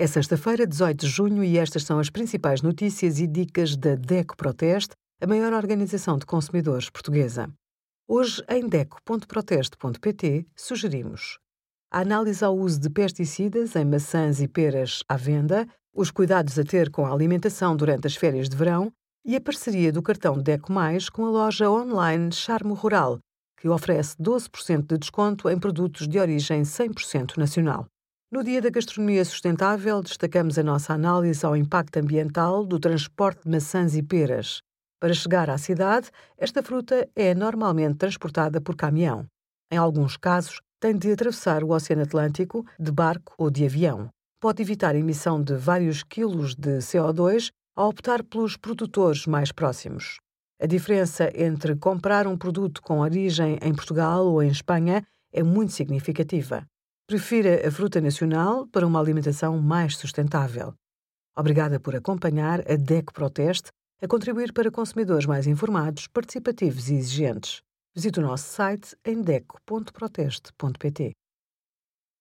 É sexta-feira, 18 de junho, e estas são as principais notícias e dicas da DECO Proteste, a maior organização de consumidores portuguesa. Hoje, em DECO.proteste.pt, sugerimos a análise ao uso de pesticidas em maçãs e peras à venda, os cuidados a ter com a alimentação durante as férias de verão e a parceria do cartão DECO Mais com a loja online Charmo Rural, que oferece 12% de desconto em produtos de origem 100% nacional. No Dia da Gastronomia Sustentável, destacamos a nossa análise ao impacto ambiental do transporte de maçãs e peras. Para chegar à cidade, esta fruta é normalmente transportada por caminhão. Em alguns casos, tem de atravessar o Oceano Atlântico de barco ou de avião. Pode evitar a emissão de vários quilos de CO2 ao optar pelos produtores mais próximos. A diferença entre comprar um produto com origem em Portugal ou em Espanha é muito significativa. Prefira a fruta nacional para uma alimentação mais sustentável. Obrigada por acompanhar a DEC Proteste a contribuir para consumidores mais informados, participativos e exigentes. Visite o nosso site em deco.proteste.pt.